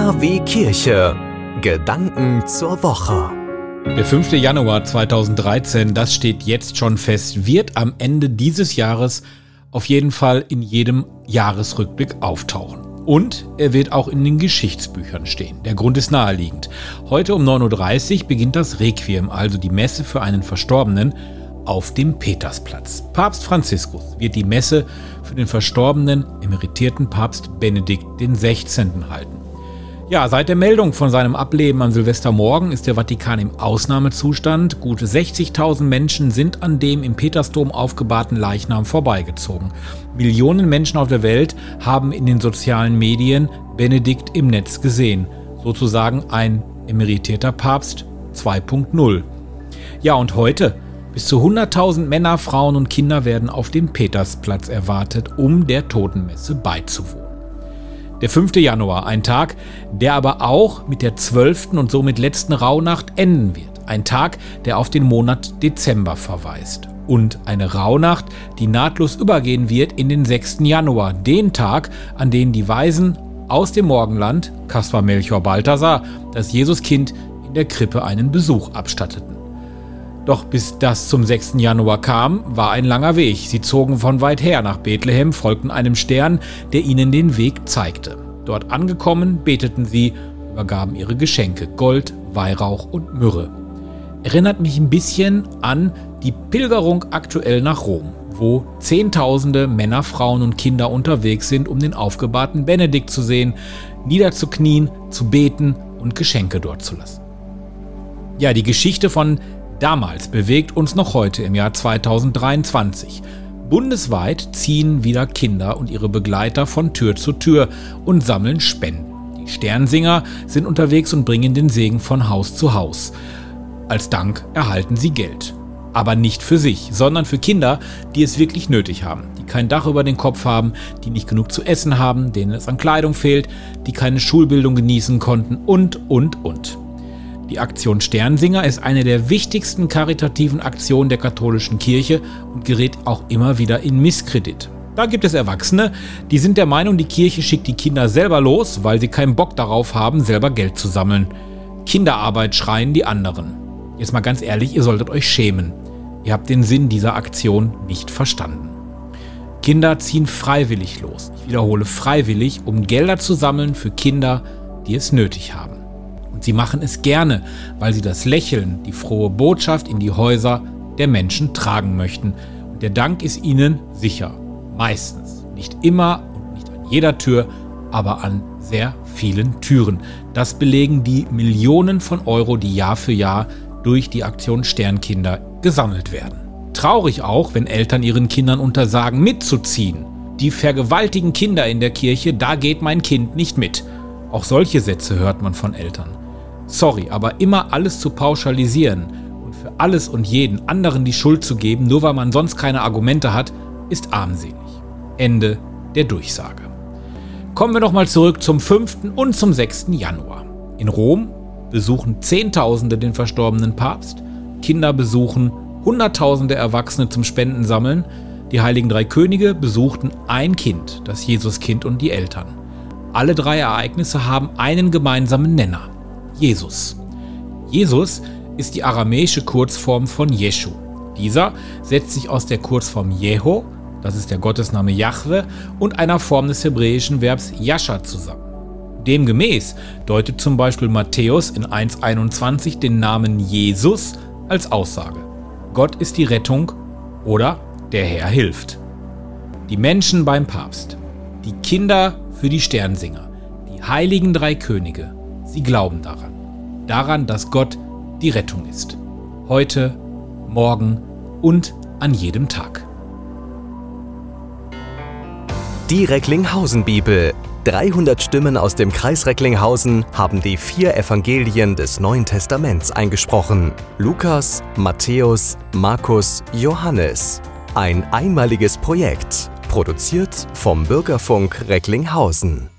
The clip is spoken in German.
KW Kirche. Gedanken zur Woche. Der 5. Januar 2013, das steht jetzt schon fest, wird am Ende dieses Jahres auf jeden Fall in jedem Jahresrückblick auftauchen. Und er wird auch in den Geschichtsbüchern stehen. Der Grund ist naheliegend. Heute um 9.30 Uhr beginnt das Requiem, also die Messe für einen Verstorbenen, auf dem Petersplatz. Papst Franziskus wird die Messe für den verstorbenen emeritierten Papst Benedikt XVI. halten. Ja, seit der Meldung von seinem Ableben am Silvestermorgen ist der Vatikan im Ausnahmezustand. Gute 60.000 Menschen sind an dem im Petersdom aufgebahrten Leichnam vorbeigezogen. Millionen Menschen auf der Welt haben in den sozialen Medien Benedikt im Netz gesehen. Sozusagen ein emeritierter Papst 2.0. Ja, und heute bis zu 100.000 Männer, Frauen und Kinder werden auf dem Petersplatz erwartet, um der Totenmesse beizuwohnen. Der 5. Januar, ein Tag, der aber auch mit der 12. und somit letzten Rauhnacht enden wird. Ein Tag, der auf den Monat Dezember verweist. Und eine Rauhnacht, die nahtlos übergehen wird in den 6. Januar, den Tag, an dem die Weisen aus dem Morgenland, Kaspar Melchior Balthasar, das Jesuskind in der Krippe einen Besuch abstatteten. Doch bis das zum 6. Januar kam, war ein langer Weg. Sie zogen von weit her nach Bethlehem, folgten einem Stern, der ihnen den Weg zeigte. Dort angekommen, beteten sie, übergaben ihre Geschenke, Gold, Weihrauch und Myrrhe. Erinnert mich ein bisschen an die Pilgerung aktuell nach Rom, wo Zehntausende Männer, Frauen und Kinder unterwegs sind, um den aufgebahrten Benedikt zu sehen, niederzuknien, zu beten und Geschenke dort zu lassen. Ja, die Geschichte von damals bewegt uns noch heute im Jahr 2023. Bundesweit ziehen wieder Kinder und ihre Begleiter von Tür zu Tür und sammeln Spenden. Die Sternsinger sind unterwegs und bringen den Segen von Haus zu Haus. Als Dank erhalten sie Geld. Aber nicht für sich, sondern für Kinder, die es wirklich nötig haben, die kein Dach über den Kopf haben, die nicht genug zu essen haben, denen es an Kleidung fehlt, die keine Schulbildung genießen konnten und, und, und. Die Aktion Sternsinger ist eine der wichtigsten karitativen Aktionen der katholischen Kirche und gerät auch immer wieder in Misskredit. Da gibt es Erwachsene, die sind der Meinung, die Kirche schickt die Kinder selber los, weil sie keinen Bock darauf haben, selber Geld zu sammeln. Kinderarbeit schreien die anderen. Jetzt mal ganz ehrlich, ihr solltet euch schämen. Ihr habt den Sinn dieser Aktion nicht verstanden. Kinder ziehen freiwillig los. Ich wiederhole freiwillig, um Gelder zu sammeln für Kinder, die es nötig haben. Und sie machen es gerne, weil sie das Lächeln, die frohe Botschaft in die Häuser der Menschen tragen möchten. Und der Dank ist ihnen sicher. Meistens. Nicht immer und nicht an jeder Tür, aber an sehr vielen Türen. Das belegen die Millionen von Euro, die Jahr für Jahr durch die Aktion Sternkinder gesammelt werden. Traurig auch, wenn Eltern ihren Kindern untersagen, mitzuziehen. Die vergewaltigen Kinder in der Kirche, da geht mein Kind nicht mit. Auch solche Sätze hört man von Eltern. Sorry, aber immer alles zu pauschalisieren und für alles und jeden anderen die Schuld zu geben, nur weil man sonst keine Argumente hat, ist armselig. Ende der Durchsage. Kommen wir nochmal zurück zum 5. und zum 6. Januar. In Rom besuchen Zehntausende den verstorbenen Papst, Kinder besuchen Hunderttausende Erwachsene zum Spendensammeln, die heiligen drei Könige besuchten ein Kind, das Jesuskind und die Eltern. Alle drei Ereignisse haben einen gemeinsamen Nenner. Jesus. Jesus ist die aramäische Kurzform von Jeshu. Dieser setzt sich aus der Kurzform Jeho, das ist der Gottesname Jahwe, und einer Form des hebräischen Verbs Yasha zusammen. Demgemäß deutet zum Beispiel Matthäus in 1.21 den Namen Jesus als Aussage. Gott ist die Rettung oder der Herr hilft. Die Menschen beim Papst, die Kinder für die Sternsinger, die heiligen drei Könige, sie glauben daran daran, dass Gott die Rettung ist. Heute, morgen und an jedem Tag. Die Recklinghausen Bibel. 300 Stimmen aus dem Kreis Recklinghausen haben die vier Evangelien des Neuen Testaments eingesprochen. Lukas, Matthäus, Markus, Johannes. Ein einmaliges Projekt, produziert vom Bürgerfunk Recklinghausen.